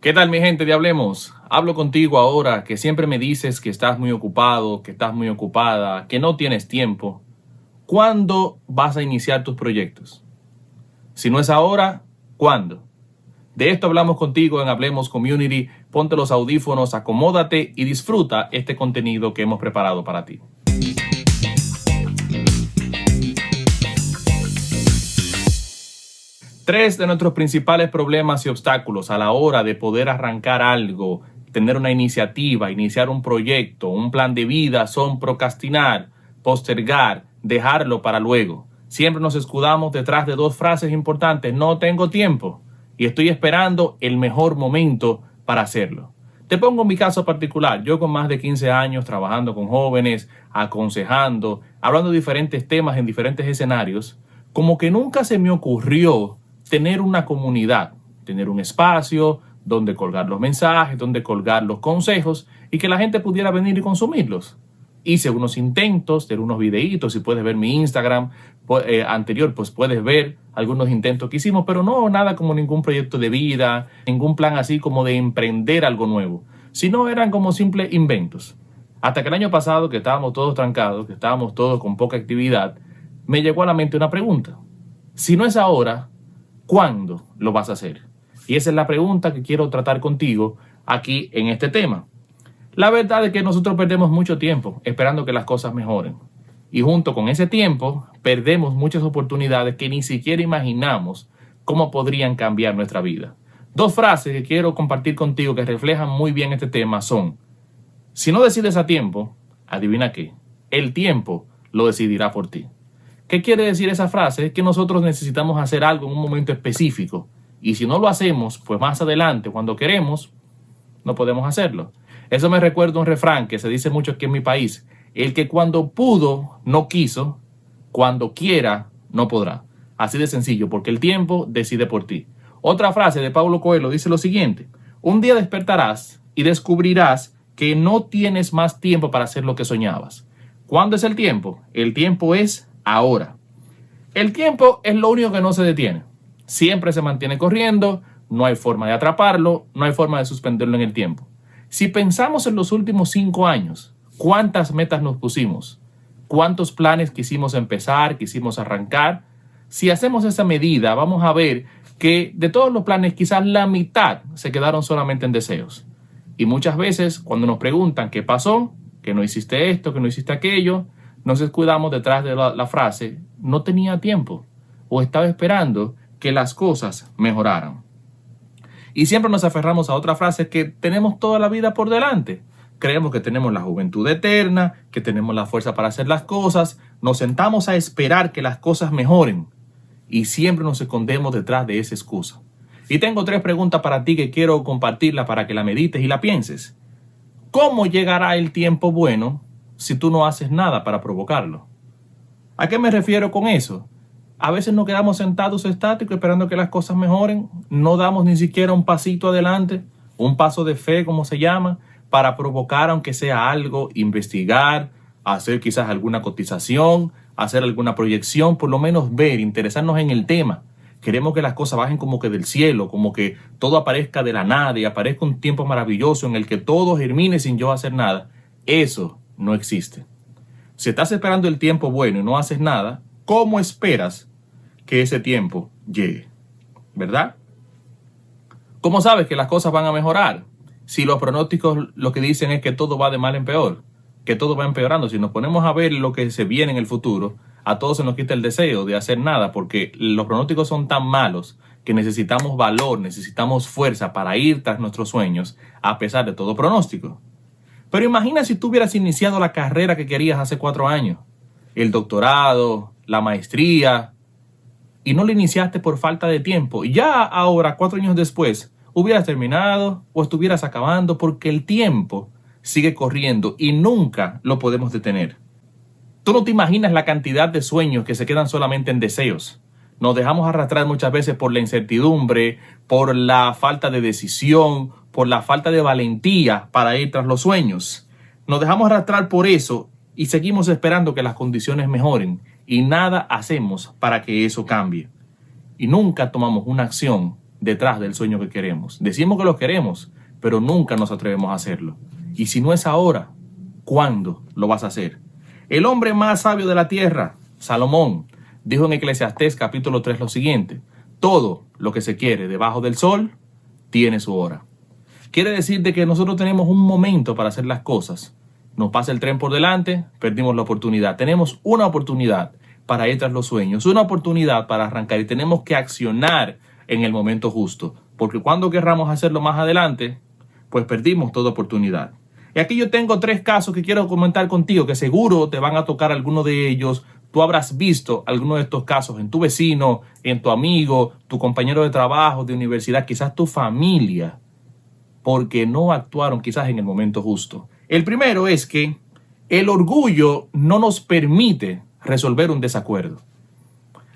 ¿Qué tal mi gente de Hablemos? Hablo contigo ahora que siempre me dices que estás muy ocupado, que estás muy ocupada, que no tienes tiempo. ¿Cuándo vas a iniciar tus proyectos? Si no es ahora, ¿cuándo? De esto hablamos contigo en Hablemos Community. Ponte los audífonos, acomódate y disfruta este contenido que hemos preparado para ti. Tres de nuestros principales problemas y obstáculos a la hora de poder arrancar algo, tener una iniciativa, iniciar un proyecto, un plan de vida son procrastinar, postergar, dejarlo para luego. Siempre nos escudamos detrás de dos frases importantes, no tengo tiempo y estoy esperando el mejor momento para hacerlo. Te pongo mi caso particular, yo con más de 15 años trabajando con jóvenes, aconsejando, hablando de diferentes temas en diferentes escenarios, como que nunca se me ocurrió tener una comunidad, tener un espacio donde colgar los mensajes, donde colgar los consejos y que la gente pudiera venir y consumirlos. Hice unos intentos de unos videitos, si puedes ver mi Instagram eh, anterior, pues puedes ver algunos intentos que hicimos, pero no nada como ningún proyecto de vida, ningún plan así como de emprender algo nuevo, sino eran como simples inventos. Hasta que el año pasado, que estábamos todos trancados, que estábamos todos con poca actividad, me llegó a la mente una pregunta. Si no es ahora, ¿Cuándo lo vas a hacer? Y esa es la pregunta que quiero tratar contigo aquí en este tema. La verdad es que nosotros perdemos mucho tiempo esperando que las cosas mejoren. Y junto con ese tiempo, perdemos muchas oportunidades que ni siquiera imaginamos cómo podrían cambiar nuestra vida. Dos frases que quiero compartir contigo que reflejan muy bien este tema son, si no decides a tiempo, adivina qué, el tiempo lo decidirá por ti. ¿Qué quiere decir esa frase? Que nosotros necesitamos hacer algo en un momento específico. Y si no lo hacemos, pues más adelante, cuando queremos, no podemos hacerlo. Eso me recuerda un refrán que se dice mucho aquí en mi país. El que cuando pudo, no quiso, cuando quiera, no podrá. Así de sencillo, porque el tiempo decide por ti. Otra frase de Paulo Coelho dice lo siguiente. Un día despertarás y descubrirás que no tienes más tiempo para hacer lo que soñabas. ¿Cuándo es el tiempo? El tiempo es ahora. El tiempo es lo único que no se detiene. Siempre se mantiene corriendo, no hay forma de atraparlo, no hay forma de suspenderlo en el tiempo. Si pensamos en los últimos cinco años, ¿cuántas metas nos pusimos? ¿Cuántos planes quisimos empezar, quisimos arrancar? Si hacemos esa medida, vamos a ver que de todos los planes quizás la mitad se quedaron solamente en deseos. Y muchas veces cuando nos preguntan qué pasó, que no hiciste esto, que no hiciste aquello, nos escudamos detrás de la, frase no tenía tiempo o estaba esperando que las cosas mejoraran. Y siempre nos aferramos a otra frase que tenemos toda la vida por delante. Creemos que tenemos la juventud eterna, que tenemos la fuerza para hacer las cosas, nos sentamos a esperar que las cosas mejoren y siempre nos escondemos detrás de esa excusa. Y tengo tres preguntas para ti que quiero compartirla para que la medites y la pienses. ¿Cómo llegará el tiempo bueno si tú no haces nada para provocarlo. ¿A qué me refiero con eso? A veces nos quedamos sentados estáticos esperando que las cosas mejoren, no damos ni siquiera un pasito adelante, un paso de fe, como se llama, para provocar aunque sea algo, investigar, hacer quizás alguna cotización, hacer alguna proyección, por lo menos ver, interesarnos en el tema. Queremos que las cosas bajen como que del cielo, como que todo aparezca de la nada y aparezca un tiempo maravilloso en el que todo germine sin yo hacer nada. Eso no existe. Si estás esperando el tiempo bueno y no haces nada, ¿cómo esperas que ese tiempo llegue? ¿Verdad? ¿Cómo sabes que las cosas van a mejorar? Si los pronósticos lo que dicen es que todo va de mal en peor, que todo va empeorando. Si nos ponemos a ver lo que se viene en el futuro, a todos se nos quita el deseo de hacer nada porque los pronósticos son tan malos que necesitamos valor, necesitamos fuerza para ir tras nuestros sueños a pesar de todo pronóstico. Pero imagina si tú hubieras iniciado la carrera que querías hace cuatro años, el doctorado, la maestría, y no lo iniciaste por falta de tiempo. Ya ahora, cuatro años después, hubieras terminado o estuvieras acabando porque el tiempo sigue corriendo y nunca lo podemos detener. Tú no te imaginas la cantidad de sueños que se quedan solamente en deseos. Nos dejamos arrastrar muchas veces por la incertidumbre, por la falta de decisión, por la falta de valentía para ir tras los sueños. Nos dejamos arrastrar por eso y seguimos esperando que las condiciones mejoren y nada hacemos para que eso cambie. Y nunca tomamos una acción detrás del sueño que queremos. Decimos que lo queremos, pero nunca nos atrevemos a hacerlo. Y si no es ahora, ¿cuándo lo vas a hacer? El hombre más sabio de la tierra, Salomón, dijo en Eclesiastés capítulo 3 lo siguiente, todo lo que se quiere debajo del sol tiene su hora. Quiere decir de que nosotros tenemos un momento para hacer las cosas. Nos pasa el tren por delante, perdimos la oportunidad. Tenemos una oportunidad para ir tras los sueños, una oportunidad para arrancar y tenemos que accionar en el momento justo. Porque cuando querramos hacerlo más adelante, pues perdimos toda oportunidad. Y aquí yo tengo tres casos que quiero comentar contigo, que seguro te van a tocar alguno de ellos. Tú habrás visto alguno de estos casos en tu vecino, en tu amigo, tu compañero de trabajo, de universidad, quizás tu familia, porque no actuaron quizás en el momento justo. El primero es que el orgullo no nos permite resolver un desacuerdo.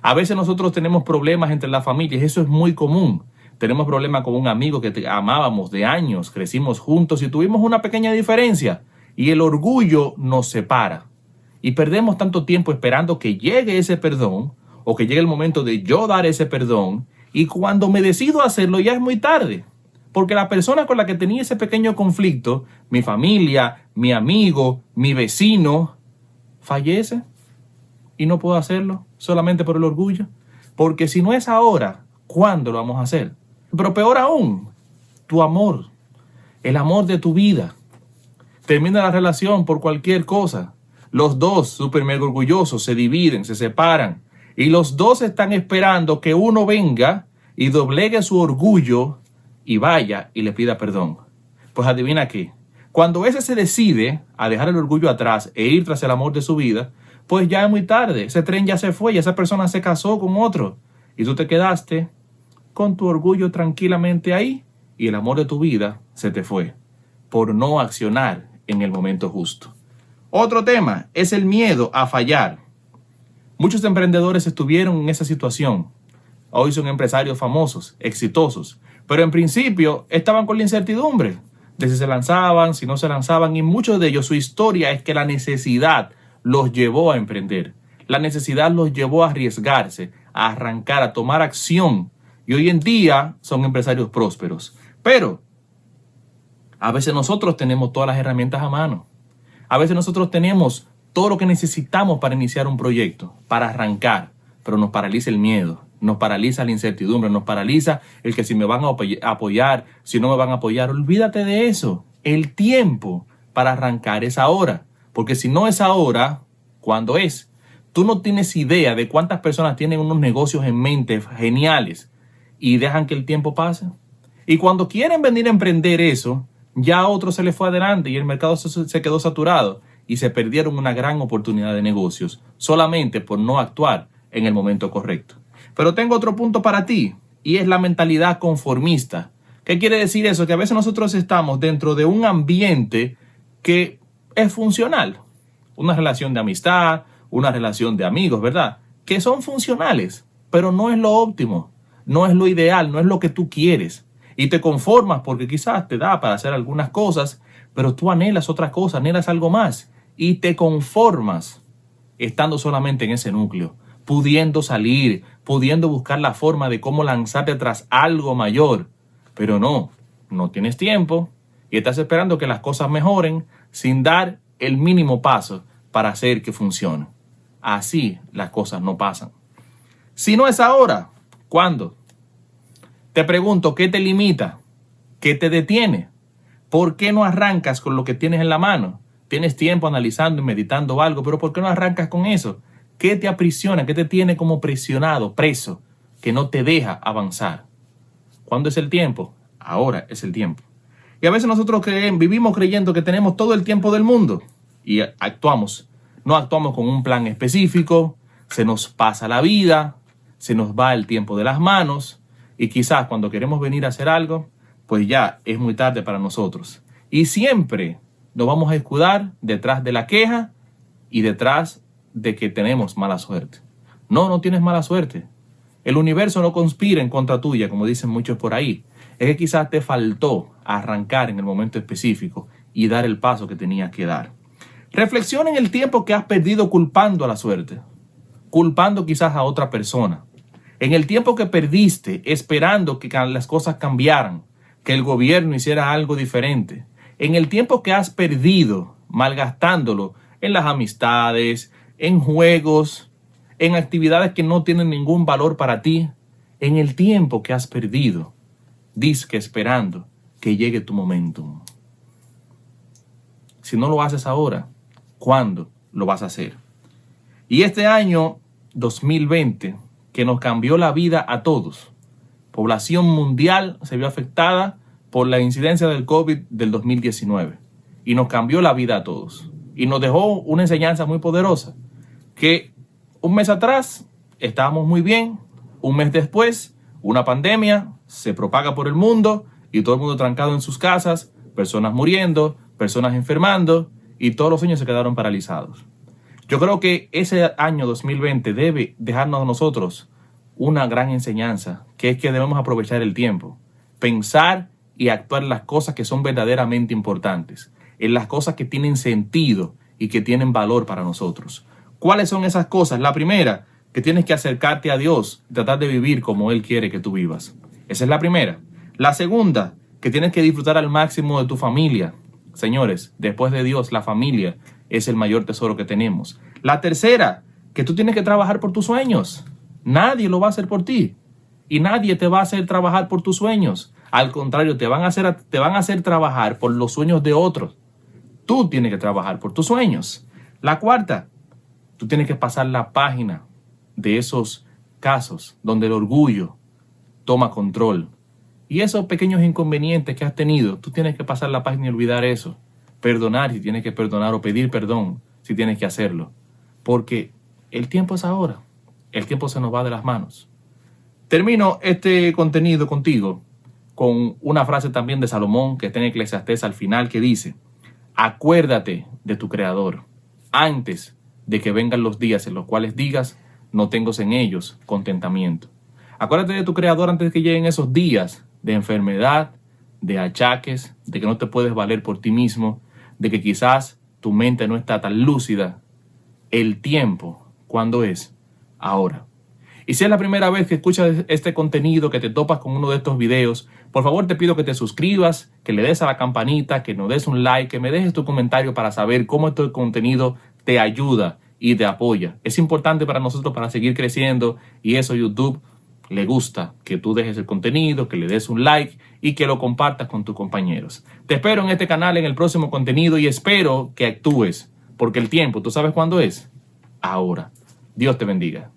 A veces nosotros tenemos problemas entre las familias, eso es muy común. Tenemos problemas con un amigo que amábamos de años, crecimos juntos y tuvimos una pequeña diferencia y el orgullo nos separa. Y perdemos tanto tiempo esperando que llegue ese perdón o que llegue el momento de yo dar ese perdón y cuando me decido hacerlo ya es muy tarde. Porque la persona con la que tenía ese pequeño conflicto, mi familia, mi amigo, mi vecino, fallece y no puedo hacerlo solamente por el orgullo. Porque si no es ahora, ¿cuándo lo vamos a hacer? Pero peor aún, tu amor, el amor de tu vida. Termina la relación por cualquier cosa. Los dos, súper mega orgullosos, se dividen, se separan. Y los dos están esperando que uno venga y doblegue su orgullo y vaya y le pida perdón. Pues adivina qué. Cuando ese se decide a dejar el orgullo atrás e ir tras el amor de su vida, pues ya es muy tarde, ese tren ya se fue y esa persona se casó con otro y tú te quedaste con tu orgullo tranquilamente ahí y el amor de tu vida se te fue por no accionar en el momento justo. Otro tema es el miedo a fallar. Muchos emprendedores estuvieron en esa situación. Hoy son empresarios famosos, exitosos, pero en principio estaban con la incertidumbre de si se lanzaban, si no se lanzaban y muchos de ellos su historia es que la necesidad los llevó a emprender. La necesidad los llevó a arriesgarse, a arrancar, a tomar acción. Y hoy en día son empresarios prósperos. Pero a veces nosotros tenemos todas las herramientas a mano. A veces nosotros tenemos todo lo que necesitamos para iniciar un proyecto, para arrancar, pero nos paraliza el miedo, nos paraliza la incertidumbre, nos paraliza el que si me van a apoyar, si no me van a apoyar, olvídate de eso. El tiempo para arrancar es ahora. Porque si no es ahora, ¿cuándo es? Tú no tienes idea de cuántas personas tienen unos negocios en mente geniales y dejan que el tiempo pase. Y cuando quieren venir a emprender eso, ya otro se le fue adelante y el mercado se, quedó saturado y se perdieron una gran oportunidad de negocios solamente por no actuar en el momento correcto. Pero tengo otro punto para ti y es la mentalidad conformista. ¿Qué quiere decir eso? Que a veces nosotros estamos dentro de un ambiente que es funcional. Una relación de amistad, una relación de amigos, ¿verdad? Que son funcionales, pero no es lo óptimo, no es lo ideal, no es lo que tú quieres. Y te conformas porque quizás te da para hacer algunas cosas, pero tú anhelas otra cosa, anhelas algo más. Y te conformas estando solamente en ese núcleo, pudiendo salir, pudiendo buscar la forma de cómo lanzarte tras algo mayor. Pero no, no tienes tiempo y estás esperando que las cosas mejoren sin dar el mínimo paso para hacer que funcione. Así las cosas no pasan. Si no es ahora, ¿cuándo? Te pregunto, ¿qué te limita? ¿Qué te detiene? ¿Por qué no arrancas con lo que tienes en la mano? Tienes tiempo analizando y meditando algo, pero ¿por qué no arrancas con eso? ¿Qué te aprisiona? ¿Qué te tiene como presionado, preso, que no te deja avanzar? ¿Cuándo es el tiempo? Ahora es el tiempo. Y a veces nosotros vivimos creyendo que tenemos todo el tiempo del mundo y actuamos. No actuamos con un plan específico, se nos pasa la vida, se nos va el tiempo de las manos y quizás cuando queremos venir a hacer algo, pues ya es muy tarde para nosotros. Y siempre nos vamos a escudar detrás de la queja y detrás de que tenemos mala suerte. No, no tienes mala suerte. El universo no conspira en contra tuya, como dicen muchos por ahí es que quizás te faltó arrancar en el momento específico y dar el paso que tenías que dar. Reflexiona en el tiempo que has perdido culpando a la suerte, culpando quizás a otra persona. En el tiempo que perdiste esperando que las cosas cambiaran, que el gobierno hiciera algo diferente, en el tiempo que has perdido malgastándolo en las amistades, en juegos, en actividades que no tienen ningún valor para ti, en el tiempo que has perdido, disque esperando que llegue tu momento. Si no lo haces ahora, ¿cuándo lo vas a hacer? Y este año 2020, que nos cambió la vida a todos, población mundial se vio afectada por la incidencia del COVID del 2019 y nos cambió la vida a todos y nos dejó una enseñanza muy poderosa que un mes atrás estábamos muy bien, un mes después una pandemia se propaga por el mundo y todo el mundo trancado en sus casas, personas muriendo, personas enfermando y todos los sueños se quedaron paralizados. Yo creo que ese año 2020 debe dejarnos a nosotros una gran enseñanza, que es que debemos aprovechar el tiempo, pensar y actuar las cosas que son verdaderamente importantes, en las cosas que tienen sentido y que tienen valor para nosotros. ¿Cuáles son esas cosas? La primera, que tienes que acercarte a Dios, tratar de vivir como Él quiere que tú vivas. Esa es la primera. La segunda, que tienes que disfrutar al máximo de tu familia. Señores, después de Dios, la familia es el mayor tesoro que tenemos. La tercera, que tú tienes que trabajar por tus sueños. Nadie lo va a hacer por ti. Y nadie te va a hacer trabajar por tus sueños. Al contrario, te van a hacer, te van a hacer trabajar por los sueños de otros. Tú tienes que trabajar por tus sueños. La cuarta, tú tienes que pasar la página de esos casos donde el orgullo toma control. Y esos pequeños inconvenientes que has tenido, tú tienes que pasar la página y olvidar eso. Perdonar si tienes que perdonar o pedir perdón si tienes que hacerlo. Porque el tiempo es ahora. El tiempo se nos va de las manos. Termino este contenido contigo con una frase también de Salomón que está en Eclesiastés al final que dice, acuérdate de tu Creador antes de que vengan los días en los cuales digas, no tengo en ellos contentamiento. Acuérdate de tu Creador antes de que lleguen esos días de enfermedad, de achaques, de que no te puedes valer por ti mismo, de que quizás tu mente no está tan lúcida. El tiempo, ¿cuándo es? Ahora. Y si es la primera vez que escuchas este contenido, que te topas con uno de estos videos, por favor te pido que te suscribas, que le des a la campanita, que nos des un like, que me dejes tu comentario para saber cómo este contenido te ayuda y te apoya. Es importante para nosotros para seguir creciendo y eso YouTube le gusta que tú dejes el contenido, que le des un like y que lo compartas con tus compañeros. Te espero en este canal en el próximo contenido y espero que actúes, porque el tiempo, ¿tú sabes cuándo es? Ahora. Dios te bendiga.